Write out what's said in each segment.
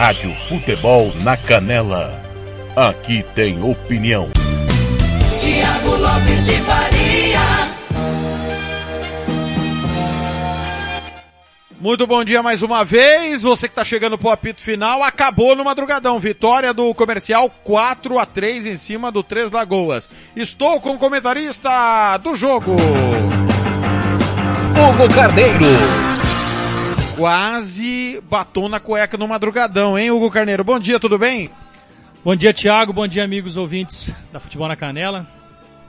Rádio Futebol na Canela. Aqui tem opinião. Tiago Lopes de Faria. Muito bom dia mais uma vez. Você que está chegando pro apito final, acabou no madrugadão. Vitória do comercial 4 a 3 em cima do Três Lagoas. Estou com o comentarista do jogo. Hugo Carneiro. Quase batom na cueca no madrugadão, hein, Hugo Carneiro? Bom dia, tudo bem? Bom dia, Thiago. Bom dia, amigos ouvintes da Futebol na Canela.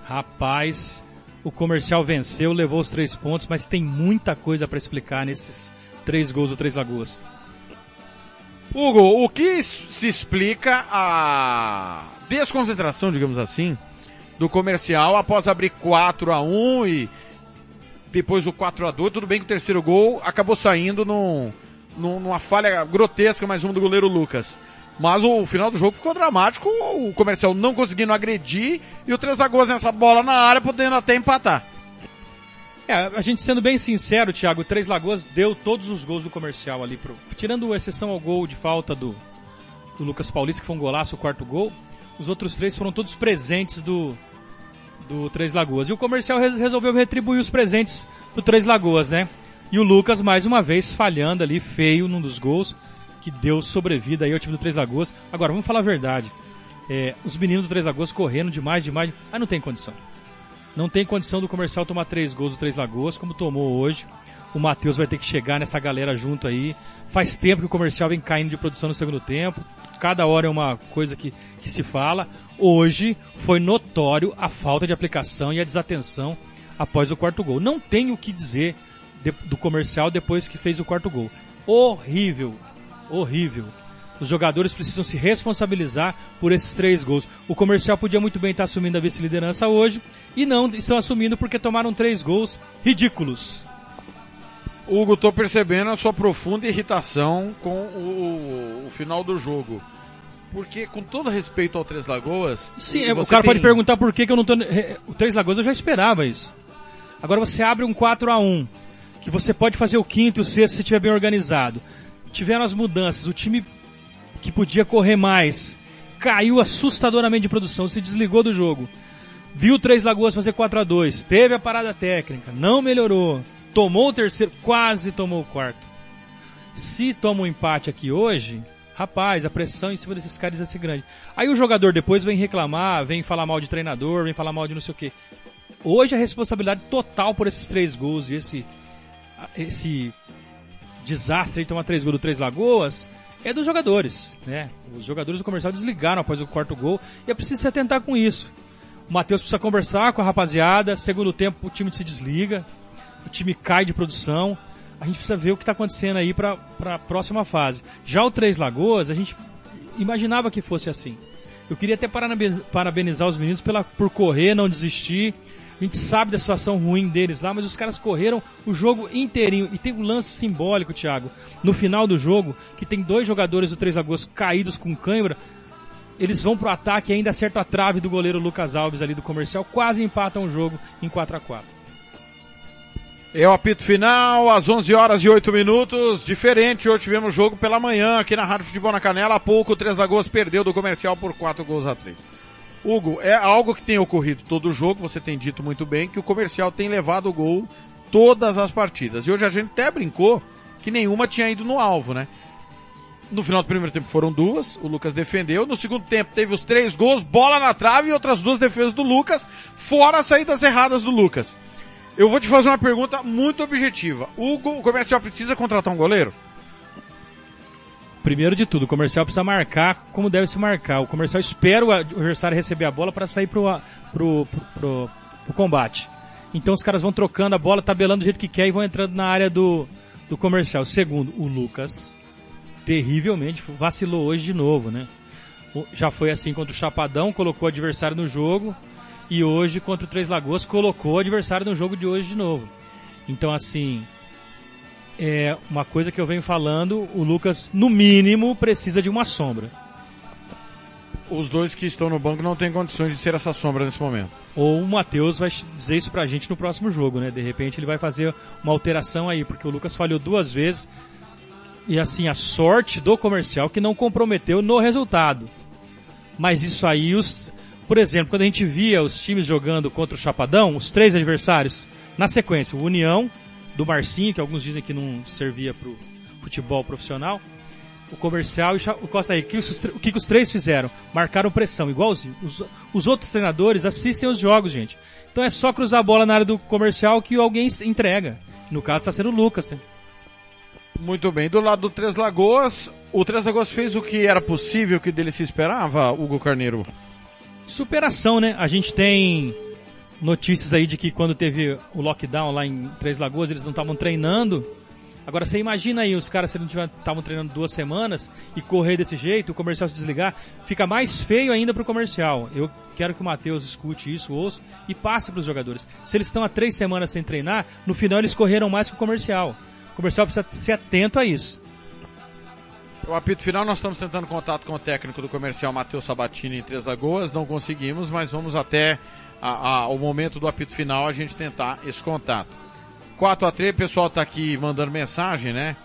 Rapaz, o comercial venceu, levou os três pontos, mas tem muita coisa para explicar nesses três gols do Três Lagoas. Hugo, o que se explica a desconcentração, digamos assim, do comercial após abrir 4 a 1 e depois o 4 a 2 tudo bem que o terceiro gol acabou saindo num, num, numa falha grotesca, mais um do goleiro Lucas. Mas o final do jogo ficou dramático, o comercial não conseguindo agredir e o Três Lagoas nessa bola na área podendo até empatar. É, a gente sendo bem sincero, Thiago, o Três Lagoas deu todos os gols do comercial ali pro, tirando exceção ao gol de falta do, do Lucas Paulista, que foi um golaço, o quarto gol, os outros três foram todos presentes do, do Três Lagoas. E o comercial resolveu retribuir os presentes do Três Lagoas, né? E o Lucas, mais uma vez, falhando ali, feio num dos gols, que deu sobrevida aí ao time do Três Lagoas. Agora, vamos falar a verdade. É, os meninos do Três Lagoas correndo demais, demais. Ah, não tem condição. Não tem condição do comercial tomar três gols do Três Lagoas, como tomou hoje. O Matheus vai ter que chegar nessa galera junto aí. Faz tempo que o comercial vem caindo de produção no segundo tempo. Cada hora é uma coisa que, que se fala. Hoje foi notório a falta de aplicação e a desatenção após o quarto gol. Não tem o que dizer de, do comercial depois que fez o quarto gol. Horrível. Horrível. Os jogadores precisam se responsabilizar por esses três gols. O comercial podia muito bem estar assumindo a vice-liderança hoje e não estão assumindo porque tomaram três gols ridículos. Hugo, tô percebendo a sua profunda irritação com o, o final do jogo. Porque, com todo respeito ao Três Lagoas. Sim, o cara tem... pode perguntar por que, que eu não tô. O Três Lagoas eu já esperava isso. Agora você abre um 4 a 1 que você pode fazer o quinto e o sexto se estiver bem organizado. Tiveram as mudanças, o time que podia correr mais caiu assustadoramente de produção, se desligou do jogo. Viu Três Lagoas fazer 4 a 2 teve a parada técnica, não melhorou, tomou o terceiro, quase tomou o quarto. Se toma um empate aqui hoje, rapaz, a pressão em cima desses caras ia ser grande. Aí o jogador depois vem reclamar, vem falar mal de treinador, vem falar mal de não sei o que. Hoje a responsabilidade total por esses três gols e esse, esse desastre de tomar três gols do Três Lagoas é dos jogadores, né? Os jogadores do comercial desligaram após o quarto gol e é preciso se atentar com isso. O Matheus precisa conversar com a rapaziada, segundo tempo o time se desliga, o time cai de produção, a gente precisa ver o que está acontecendo aí para a próxima fase. Já o Três Lagoas, a gente imaginava que fosse assim. Eu queria até parabenizar os meninos pela, por correr, não desistir. A gente sabe da situação ruim deles lá, mas os caras correram o jogo inteirinho. E tem um lance simbólico, Thiago, no final do jogo, que tem dois jogadores do Três Lagoas caídos com cãibra. Eles vão pro ataque e ainda acertam a trave do goleiro Lucas Alves ali do comercial, quase empatam o jogo em 4 a 4 é o apito final, às 11 horas e 8 minutos. Diferente, hoje tivemos jogo pela manhã aqui na Rádio Futebol na Canela. Há pouco, o Três Lagoas perdeu do comercial por 4 gols a 3. Hugo, é algo que tem ocorrido todo jogo, você tem dito muito bem, que o comercial tem levado o gol todas as partidas. E hoje a gente até brincou que nenhuma tinha ido no alvo, né? No final do primeiro tempo foram duas, o Lucas defendeu. No segundo tempo teve os três gols, bola na trave e outras duas defesas do Lucas, fora as saídas erradas do Lucas. Eu vou te fazer uma pergunta muito objetiva. O, o comercial precisa contratar um goleiro? Primeiro de tudo, o comercial precisa marcar como deve se marcar. O comercial espera o adversário receber a bola para sair pro, pro, pro, pro, pro combate. Então os caras vão trocando a bola, tabelando do jeito que quer e vão entrando na área do, do comercial. Segundo, o Lucas terrivelmente vacilou hoje de novo, né? Já foi assim contra o Chapadão, colocou o adversário no jogo e hoje contra o Três Lagoas colocou o adversário no jogo de hoje de novo. Então assim, é uma coisa que eu venho falando, o Lucas no mínimo precisa de uma sombra. Os dois que estão no banco não têm condições de ser essa sombra nesse momento. Ou o Matheus vai dizer isso pra gente no próximo jogo, né? De repente ele vai fazer uma alteração aí, porque o Lucas falhou duas vezes, e assim, a sorte do comercial que não comprometeu no resultado. Mas isso aí, os, por exemplo, quando a gente via os times jogando contra o Chapadão, os três adversários, na sequência, o União, do Marcinho, que alguns dizem que não servia pro futebol profissional, o comercial e o Costa Rica. O que, os três fizeram? Marcaram pressão, igualzinho. Os, os outros treinadores assistem os jogos, gente. Então é só cruzar a bola na área do comercial que alguém entrega. No caso está sendo o Lucas. Né? Muito bem. Do lado do Três Lagoas, o Três Lagoas fez o que era possível, o que dele se esperava, Hugo Carneiro? Superação, né? A gente tem notícias aí de que quando teve o lockdown lá em Três Lagoas, eles não estavam treinando. Agora você imagina aí os caras se não estavam treinando duas semanas e correr desse jeito, o comercial se desligar, fica mais feio ainda pro comercial. Eu quero que o Matheus escute isso, ouça e passe para os jogadores. Se eles estão há três semanas sem treinar, no final eles correram mais que o comercial. O comercial precisa ser atento a isso. O apito final, nós estamos tentando contato com o técnico do comercial Matheus Sabatini em Três Lagoas, não conseguimos, mas vamos até a, a, o momento do apito final a gente tentar esse contato. 4 a 3 o pessoal está aqui mandando mensagem, né?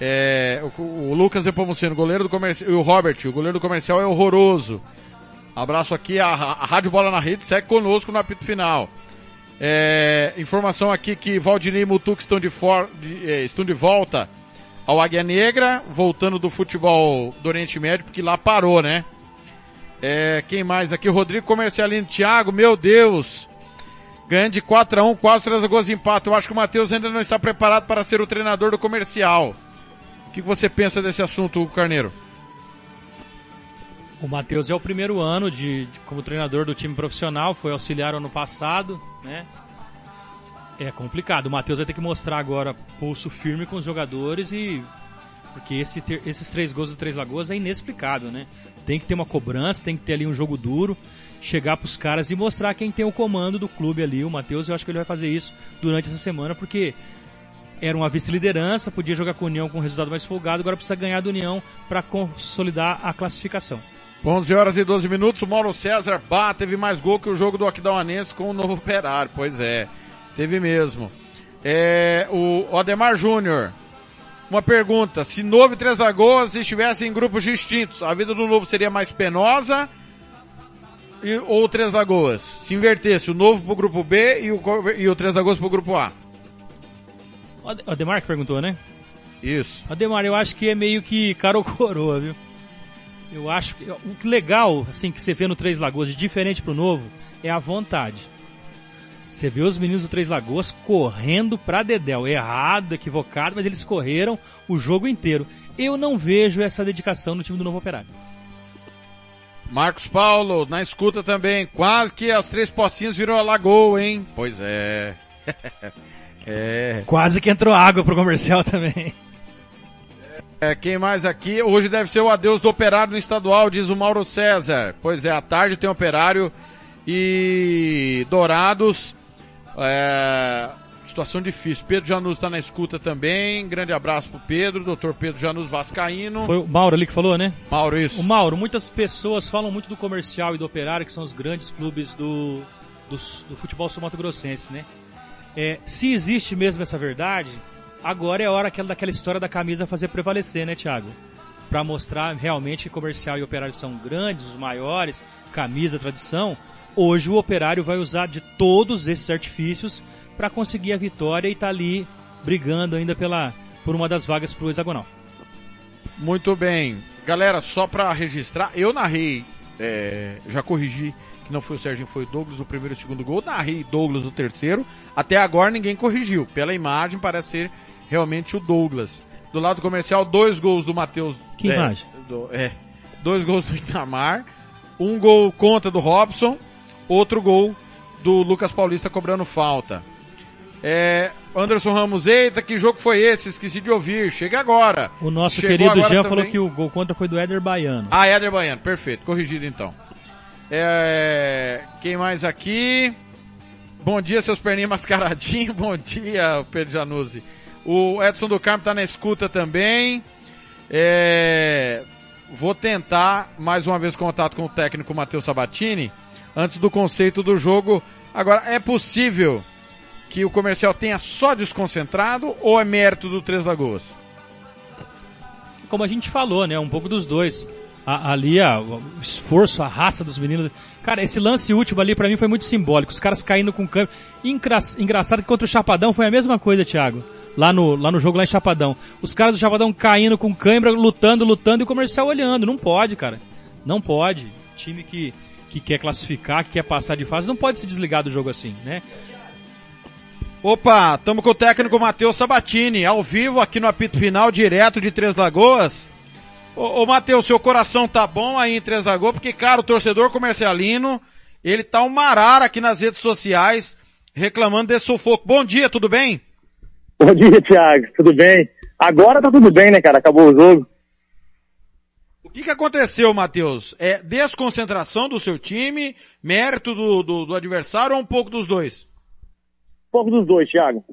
É, o, o, Lucas Depomuceno, goleiro do comercial, e o Robert, o goleiro do comercial é horroroso. Abraço aqui, a, a Rádio Bola na Rede segue conosco no apito final. É, informação aqui que Valdinei e Mutuca estão de, for, de, é, estão de volta ao Águia Negra, voltando do futebol do Oriente Médio, porque lá parou, né? É, quem mais aqui? Rodrigo Comercialino Thiago, meu Deus! Ganhando de 4 a 1 quase 3 gols de empate. Eu acho que o Matheus ainda não está preparado para ser o treinador do comercial. O que você pensa desse assunto, Hugo Carneiro? O Matheus é o primeiro ano de, de, como treinador do time profissional, foi auxiliar ano passado, né? É complicado. O Matheus vai ter que mostrar agora pulso firme com os jogadores e porque esse ter, esses três gols do Três Lagoas é inexplicável, né? Tem que ter uma cobrança, tem que ter ali um jogo duro, chegar pros caras e mostrar quem tem o comando do clube ali. O Matheus, eu acho que ele vai fazer isso durante essa semana, porque era uma vice-liderança, podia jogar com a União com um resultado mais folgado, agora precisa ganhar do União para consolidar a classificação. 11 horas e 12 minutos, o Mauro César, bah, teve mais gol que o jogo do Aquidauanense com o novo operário. Pois é, teve mesmo. É, o Ademar Júnior, uma pergunta, se Novo e Três Lagoas estivessem em grupos distintos, a vida do Novo seria mais penosa e, ou Três Lagoas? Se invertesse o Novo pro grupo B e o, e o Três Lagoas pro grupo A? O Ademar que perguntou, né? Isso. Ademar, eu acho que é meio que caro coroa, viu? Eu acho que o que legal, assim, que você vê no Três Lagoas de diferente pro novo, é a vontade. Você vê os meninos do Três Lagoas correndo pra Dedel. Errado, equivocado, mas eles correram o jogo inteiro. Eu não vejo essa dedicação no time do Novo Operário. Marcos Paulo, na escuta também. Quase que as três pocinhas virou a lagoa, hein? Pois é. é. Quase que entrou água pro comercial também. É, quem mais aqui? Hoje deve ser o adeus do operário no estadual, diz o Mauro César. Pois é, à tarde tem operário e Dourados. É, situação difícil. Pedro Janus está na escuta também. Grande abraço pro Pedro, doutor Pedro Janus Vascaíno. Foi o Mauro ali que falou, né? Mauro, isso. O Mauro, muitas pessoas falam muito do comercial e do operário, que são os grandes clubes do, do, do futebol sul-mato-grossense, né? É, se existe mesmo essa verdade, Agora é a hora aquela, daquela história da camisa fazer prevalecer, né, Thiago? Para mostrar realmente que comercial e operário são grandes, os maiores, camisa, tradição. Hoje o operário vai usar de todos esses artifícios para conseguir a vitória e tá ali brigando ainda pela por uma das vagas pro hexagonal. Muito bem. Galera, só para registrar, eu narrei, é, já corrigi que não foi o Serginho, foi o Douglas o primeiro e o segundo gol, narrei Douglas o terceiro, até agora ninguém corrigiu. Pela imagem parece ser realmente o Douglas. Do lado comercial, dois gols do Matheus. Que é, imagem? Do, é, dois gols do Itamar, um gol contra do Robson, outro gol do Lucas Paulista cobrando falta. É, Anderson Ramos, eita, que jogo foi esse? Esqueci de ouvir. Chega agora. O nosso Chegou querido Jean também. falou que o gol contra foi do Éder Baiano. Ah, Éder Baiano, perfeito, corrigido então. É, quem mais aqui? Bom dia, seus perninhos mascaradinhos. Bom dia, Pedro Januzzi. O Edson do Carmo tá na escuta também. É, vou tentar mais uma vez contato com o técnico Matheus Sabatini antes do conceito do jogo. Agora, é possível que o comercial tenha só desconcentrado ou é mérito do Três Lagoas? Como a gente falou, né? Um pouco dos dois. A- ali, a- o esforço, a raça dos meninos. Cara, esse lance último ali pra mim foi muito simbólico. Os caras caindo com câmbio. Engra- engraçado que contra o Chapadão foi a mesma coisa, Thiago. Lá no, lá no jogo lá em Chapadão. Os caras do Chapadão caindo com câimbra, lutando, lutando e o comercial olhando. Não pode, cara. Não pode. Time que, que quer classificar, que quer passar de fase, não pode se desligar do jogo assim, né? Opa, estamos com o técnico Matheus Sabatini, ao vivo aqui no apito final, direto de Três Lagoas. Ô, ô Matheus, seu coração tá bom aí em Três Lagoas, porque, cara, o torcedor comercialino, ele tá um marara aqui nas redes sociais, reclamando desse sufoco. Bom dia, tudo bem? Bom dia, Thiago. Tudo bem? Agora tá tudo bem, né, cara? Acabou o jogo. O que que aconteceu, Matheus? É desconcentração do seu time, mérito do, do, do adversário ou um pouco dos dois? Um pouco dos dois, Thiago.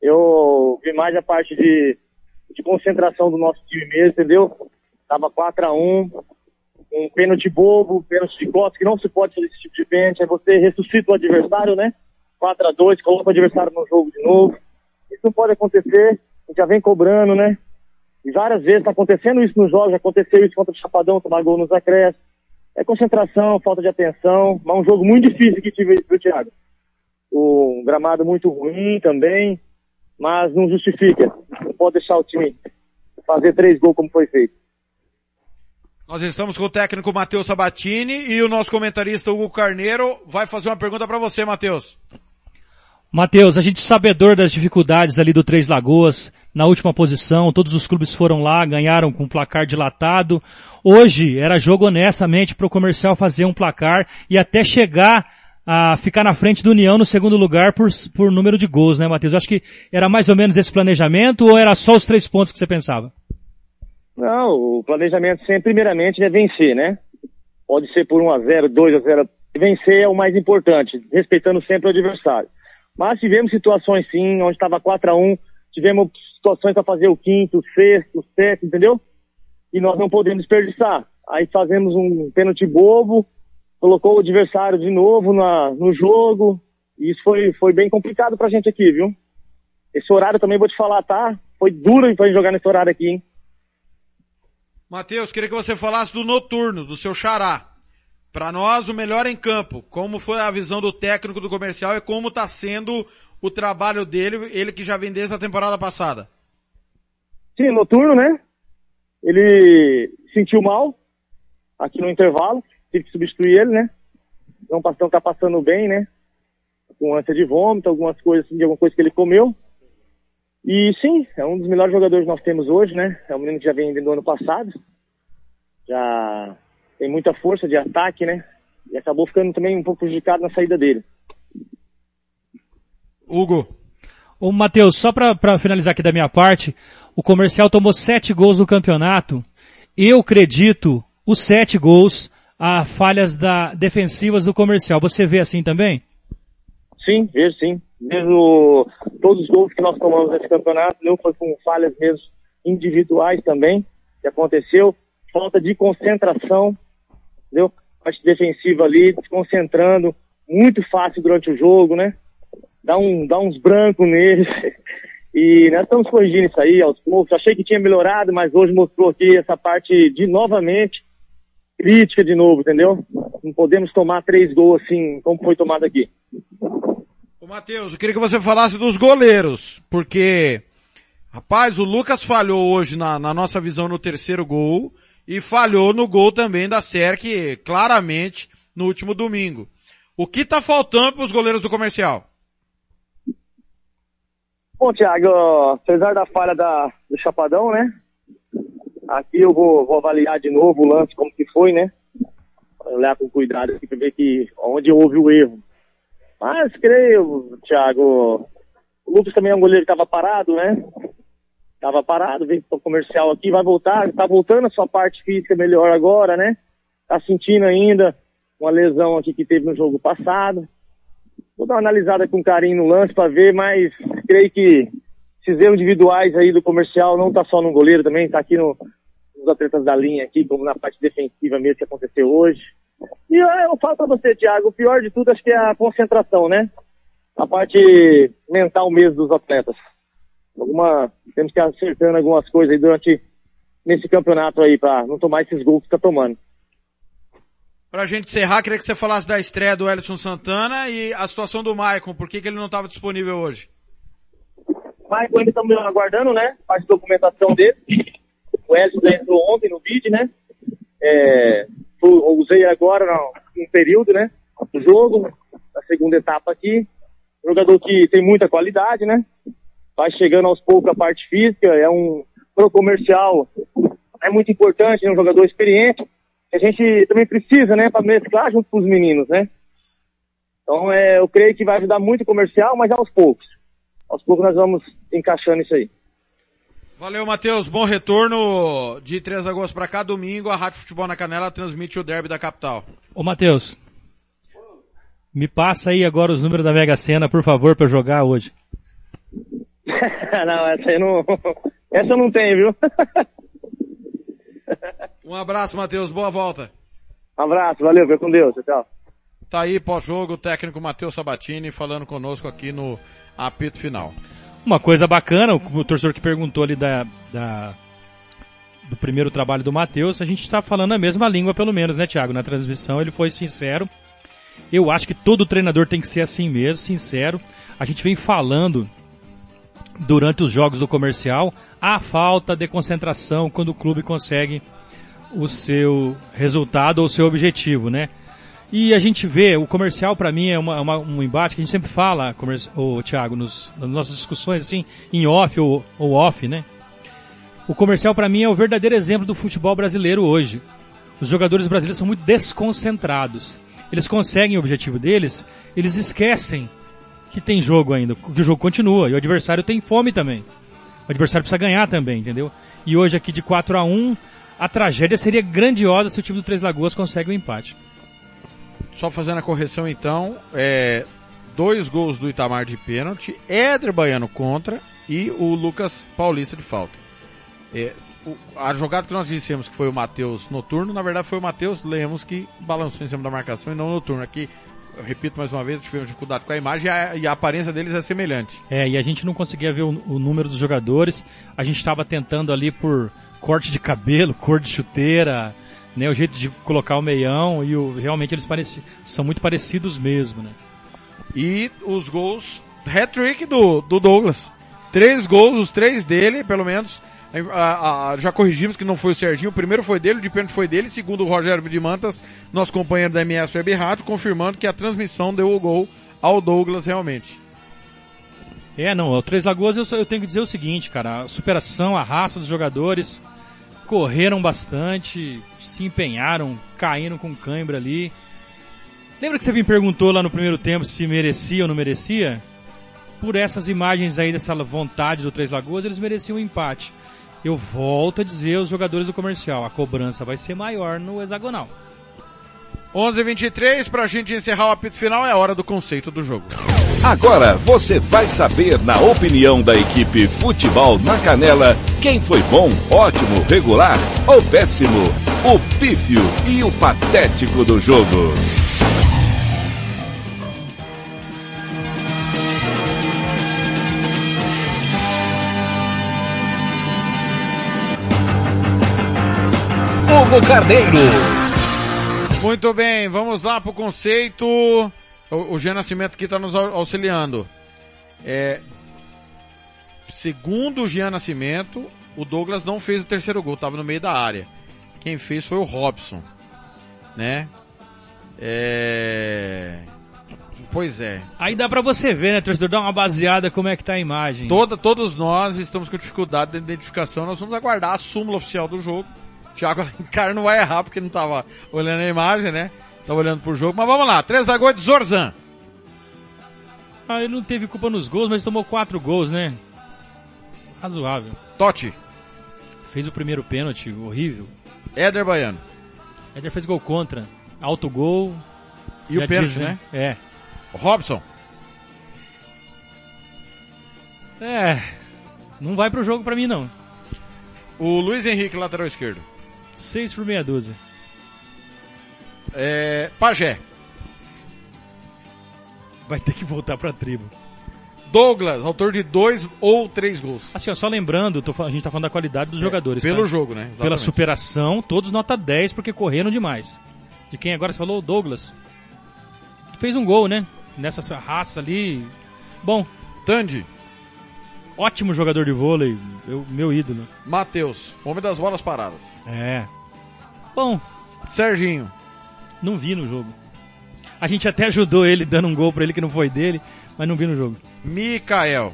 Eu vi mais a parte de, de concentração do nosso time mesmo, entendeu? Tava 4x1, um pênalti bobo, pênalti de costas, que não se pode fazer esse tipo de pênalti. Aí você ressuscita o adversário, né? 4x2, coloca o adversário no jogo de novo. Isso não pode acontecer. A gente já vem cobrando, né? E várias vezes tá acontecendo isso nos jogos, aconteceu isso contra o Chapadão, tomar gol nos acréscimos. É concentração, falta de atenção, mas um jogo muito difícil que tive, viu, Thiago? Um gramado muito ruim também, mas não justifica. Não pode deixar o time fazer três gols como foi feito. Nós estamos com o técnico Matheus Sabatini e o nosso comentarista Hugo Carneiro vai fazer uma pergunta para você, Matheus. Matheus, a gente sabedor das dificuldades ali do Três Lagoas, na última posição, todos os clubes foram lá, ganharam com um placar dilatado. Hoje era jogo honestamente para o comercial fazer um placar e até chegar a ficar na frente do União no segundo lugar por, por número de gols, né, Matheus? Eu acho que era mais ou menos esse planejamento ou era só os três pontos que você pensava? Não, o planejamento sempre, primeiramente, é vencer, né? Pode ser por 1 a 0 2 a 0 Vencer é o mais importante, respeitando sempre o adversário. Mas tivemos situações sim, onde estava 4 a 1 tivemos situações para fazer o quinto, o sexto, o sétimo, entendeu? E nós não podemos desperdiçar. Aí fazemos um pênalti bobo, colocou o adversário de novo na, no jogo, e isso foi, foi bem complicado pra gente aqui, viu? Esse horário também vou te falar, tá? Foi duro pra gente jogar nesse horário aqui, hein? Matheus, queria que você falasse do noturno, do seu xará. Para nós, o melhor em campo. Como foi a visão do técnico do comercial e como está sendo o trabalho dele, ele que já vem desde a temporada passada. Sim, noturno, né? Ele sentiu mal aqui no intervalo, tive que substituir ele, né? Não tá- não tá passando bem, né? Com ânsia de vômito, algumas coisas, assim, de alguma coisa que ele comeu. E sim, é um dos melhores jogadores que nós temos hoje, né? É um menino que já vem do ano passado. Já tem muita força de ataque, né? E acabou ficando também um pouco prejudicado na saída dele. Hugo. Ô Matheus, só pra, pra finalizar aqui da minha parte, o comercial tomou sete gols no campeonato. Eu acredito os sete gols a falhas da, defensivas do comercial. Você vê assim também? Sim, vejo sim. Vejo todos os gols que nós tomamos nesse campeonato, não foi com falhas mesmo individuais também, que aconteceu. Falta de concentração, entendeu? Parte defensiva ali, desconcentrando, muito fácil durante o jogo, né? Dá, um, dá uns brancos neles. E nós estamos corrigindo isso aí aos poucos. Achei que tinha melhorado, mas hoje mostrou aqui essa parte de novamente crítica de novo, entendeu? Não podemos tomar três gols assim, como foi tomado aqui. Ô Matheus, eu queria que você falasse dos goleiros, porque, rapaz, o Lucas falhou hoje na, na nossa visão no terceiro gol e falhou no gol também da Serk, claramente, no último domingo. O que tá faltando para os goleiros do comercial? Bom, Thiago, apesar da falha da, do Chapadão, né? Aqui eu vou, vou avaliar de novo o lance, como que foi, né? Olhar com cuidado aqui pra ver que onde houve o erro. Mas creio, Thiago, o Lucas também é um goleiro que estava parado, né? Tava parado, veio pro comercial aqui, vai voltar, tá voltando a sua parte física melhor agora, né? Tá sentindo ainda uma lesão aqui que teve no jogo passado. Vou dar uma analisada com carinho no lance para ver, mas creio que esses erros individuais aí do comercial não tá só no goleiro também, tá aqui no, nos atletas da linha aqui, como na parte defensiva mesmo que aconteceu hoje. E eu, eu falo pra você, Thiago, o pior de tudo acho que é a concentração, né? A parte mental mesmo dos atletas. Alguma, temos que ir acertando algumas coisas aí durante, nesse campeonato aí, pra não tomar esses gols que tá tomando. Pra gente encerrar, queria que você falasse da estreia do Ellison Santana e a situação do Maicon, por que, que ele não estava disponível hoje? Maicon ainda estamos aguardando, né? Parte de documentação dele. O Ellison já entrou ontem no vídeo, né? É, eu usei agora no período, né? Do jogo, na segunda etapa aqui. Jogador que tem muita qualidade, né? Vai chegando aos poucos a parte física, é um pro comercial, é muito importante, é um jogador experiente. que A gente também precisa, né, para mesclar junto com os meninos, né? Então, é, eu creio que vai ajudar muito o comercial, mas aos poucos. Aos poucos nós vamos encaixando isso aí. Valeu, Matheus. Bom retorno de 3 de agosto para cá. Domingo, a Rádio Futebol na Canela transmite o derby da capital. Ô Matheus, me passa aí agora os números da Mega Sena, por favor, para jogar hoje. não, essa aí não. Essa eu não tenho, viu? Um abraço, Matheus. Boa volta. Um abraço, valeu, fica com Deus, tchau. Tá aí, pós-jogo, o técnico Matheus Sabatini falando conosco aqui no apito final. Uma coisa bacana, o, o torcedor que perguntou ali da, da do primeiro trabalho do Matheus, a gente está falando a mesma língua pelo menos, né, Thiago? Na transmissão ele foi sincero. Eu acho que todo treinador tem que ser assim mesmo, sincero. A gente vem falando durante os jogos do comercial a falta de concentração quando o clube consegue o seu resultado ou o seu objetivo, né? E a gente vê, o comercial para mim é uma, uma, um embate que a gente sempre fala, o Thiago, nos, nas nossas discussões assim, em off ou, ou off, né? O comercial para mim é o verdadeiro exemplo do futebol brasileiro hoje. Os jogadores brasileiros são muito desconcentrados. Eles conseguem o objetivo deles, eles esquecem que tem jogo ainda, que o jogo continua e o adversário tem fome também. O adversário precisa ganhar também, entendeu? E hoje aqui de 4 a 1 a tragédia seria grandiosa se o time do Três Lagoas consegue o um empate. Só fazendo a correção então, é, dois gols do Itamar de pênalti, Éder Baiano contra e o Lucas Paulista de falta. É, o, a jogada que nós dissemos que foi o Matheus noturno, na verdade foi o Matheus Lemos que balançou em cima da marcação e não noturno. Aqui, repito mais uma vez, tivemos dificuldade com a imagem e a, e a aparência deles é semelhante. É, e a gente não conseguia ver o, o número dos jogadores, a gente estava tentando ali por corte de cabelo, cor de chuteira, né, o jeito de colocar o meião e o, realmente eles pareci, são muito parecidos mesmo, né? E os gols, hat-trick do, do Douglas. Três gols, os três dele, pelo menos. A, a, já corrigimos que não foi o Serginho, o primeiro foi dele, o de pênalti foi dele, segundo o Rogério de Mantas, nosso companheiro da MS Web Rádio, confirmando que a transmissão deu o gol ao Douglas realmente. É, não, o Três Lagoas eu, só, eu tenho que dizer o seguinte, cara, a superação, a raça dos jogadores, correram bastante, se empenharam, caíram com cãibra ali. Lembra que você me perguntou lá no primeiro tempo se merecia ou não merecia? Por essas imagens aí dessa vontade do Três Lagoas, eles mereciam um empate. Eu volto a dizer aos jogadores do comercial, a cobrança vai ser maior no hexagonal. 11:23 para a gente encerrar o apito final é a hora do conceito do jogo. Agora você vai saber na opinião da equipe Futebol na Canela quem foi bom, ótimo, regular ou péssimo, o pífio e o patético do jogo. Hugo Carneiro. Muito bem, vamos lá pro conceito. O, o Jean Nascimento aqui está nos auxiliando. É, segundo o Jean Nascimento, o Douglas não fez o terceiro gol, estava no meio da área. Quem fez foi o Robson, né? É... Pois é. Aí dá pra você ver, né, torcedor? Dá uma baseada como é que tá a imagem. Toda, todos nós estamos com dificuldade de identificação, nós vamos aguardar a súmula oficial do jogo. Thiago Alencar não vai errar porque não tava olhando a imagem, né? Tava olhando pro jogo, mas vamos lá. Três da gol de Zorzan. Ah, ele não teve culpa nos gols, mas tomou quatro gols, né? Razoável. Totti. Fez o primeiro pênalti, horrível. Éder Baiano. Éder fez gol contra. Alto gol. E o pênalti, diz, né? É. Robson. É. Não vai pro jogo pra mim, não. O Luiz Henrique, lateral esquerdo. Seis por meia dúzia. É, Pajé. Vai ter que voltar pra tribo. Douglas, autor de dois ou três gols. Assim, ó, só lembrando, tô a gente tá falando da qualidade dos jogadores. Pelo tá? jogo, né? Pela Exatamente. superação, todos nota 10 porque correram demais. De quem agora você falou? O Douglas. Fez um gol, né? Nessa sua raça ali. Bom, Tandy. Ótimo jogador de vôlei. Eu, meu ídolo. Matheus. Homem das bolas paradas. É. Bom, Serginho. não vi no jogo. A gente até ajudou ele dando um gol pra ele que não foi dele, mas não vi no jogo. Mikael.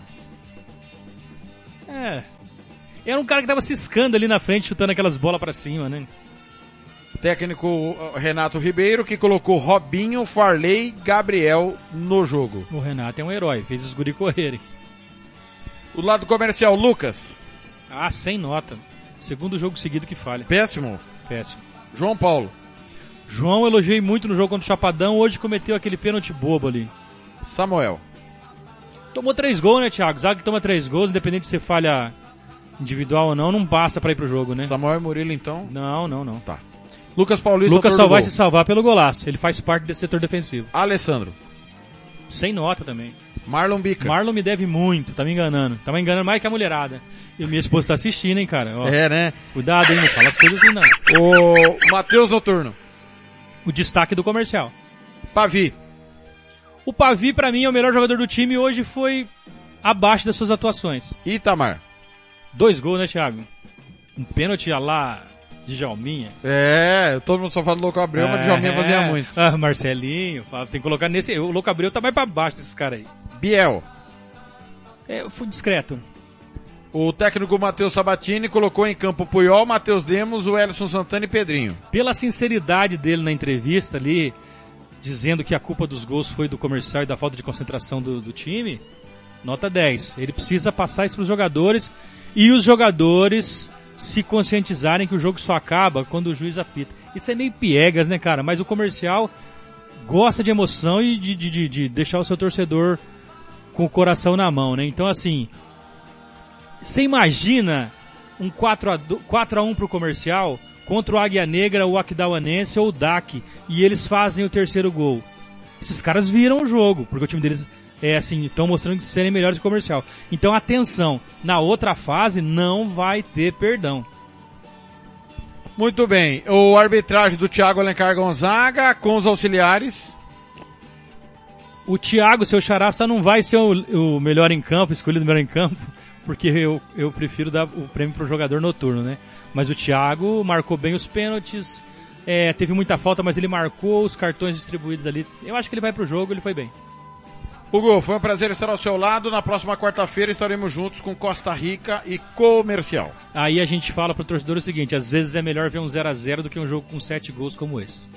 É. Era um cara que tava ciscando ali na frente, chutando aquelas bolas pra cima, né? Técnico uh, Renato Ribeiro, que colocou Robinho, Farley, Gabriel no jogo. O Renato é um herói, fez os guri correrem. O lado comercial, Lucas. Ah, sem nota. Segundo jogo seguido que falha. Péssimo. Péssimo. João Paulo. João elogiei muito no jogo contra o Chapadão, hoje cometeu aquele pênalti bobo ali. Samuel. Tomou três gols, né, Thiago? Zaga que toma três gols, independente de se falha individual ou não, não passa pra ir pro jogo, né? Samuel e Murilo, então. Não, não, não. Tá. Lucas Paulista. Lucas só vai se salvar pelo golaço. Ele faz parte desse setor defensivo. Alessandro. Sem nota também. Marlon Bica. Marlon me deve muito, tá me enganando. Tá me enganando mais que a mulherada. E minha esposa tá assistindo, hein, cara. Ó, É, né? Cuidado, hein, não fala as coisas assim não. O Matheus Noturno. O destaque do comercial. Pavi. O Pavi, pra mim, é o melhor jogador do time e hoje foi abaixo das suas atuações. Itamar. Dois gols, né, Thiago? Um pênalti a lá de Jalminha. É, todo mundo só fala do Louco Abreu, mas o Djalminha É. fazia muito. Ah, Marcelinho, tem que colocar nesse. O Louco Abreu tá mais pra baixo desses caras aí. Biel. É, eu fui discreto. O técnico Matheus Sabatini colocou em campo Puyol, Matheus Demos, o Ellison Santana e Pedrinho. Pela sinceridade dele na entrevista ali, dizendo que a culpa dos gols foi do comercial e da falta de concentração do, do time, nota 10. Ele precisa passar isso pros jogadores e os jogadores se conscientizarem que o jogo só acaba quando o juiz apita. Isso é meio piegas, né, cara? Mas o comercial gosta de emoção e de, de, de, de deixar o seu torcedor com o coração na mão, né? Então, assim, você imagina um 4 a, 4 a 1 pro comercial contra o Águia Negra, o Aquidauanense ou o DAC e eles fazem o terceiro gol. Esses caras viram o jogo, porque o time deles é assim, estão mostrando que serem melhores que o comercial. Então atenção, na outra fase não vai ter perdão. Muito bem. O arbitragem do Thiago Alencar Gonzaga com os auxiliares. O Thiago, seu xará, só não vai ser o, o melhor em campo, escolhido melhor em campo, porque eu, eu prefiro dar o prêmio pro jogador noturno, né? Mas o Thiago marcou bem os pênaltis, é, teve muita falta, mas ele marcou os cartões distribuídos ali. Eu acho que ele vai pro jogo, ele foi bem. Hugo, foi um prazer estar ao seu lado. Na próxima quarta-feira estaremos juntos com Costa Rica e Comercial. Aí a gente fala pro torcedor o seguinte, às vezes é melhor ver um 0 a 0 do que um jogo com sete gols como esse.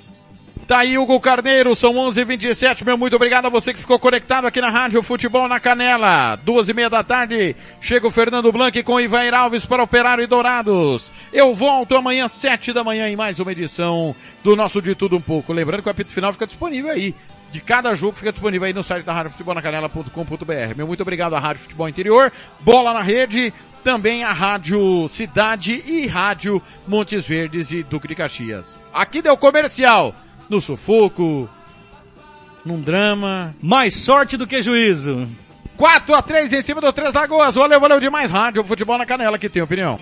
Tá aí Hugo Carneiro, são 11h27, meu muito obrigado a você que ficou conectado aqui na Rádio Futebol na Canela. Duas e meia da tarde, chega o Fernando Blanc com Ivair Alves para Operário e Dourados. Eu volto amanhã, sete da manhã, em mais uma edição do nosso De Tudo Um Pouco. Lembrando que o apito final fica disponível aí. De cada jogo fica disponível aí no site da Rádio Futebol na Canela.com.br. Meu muito obrigado à Rádio Futebol Interior, Bola na Rede, também a Rádio Cidade e Rádio Montes Verdes e Duque de Caxias. Aqui deu comercial no sufoco, num drama. Mais sorte do que juízo. 4 a 3 em cima do Três Lagoas. Valeu, valeu demais. Rádio Futebol na Canela que tem opinião.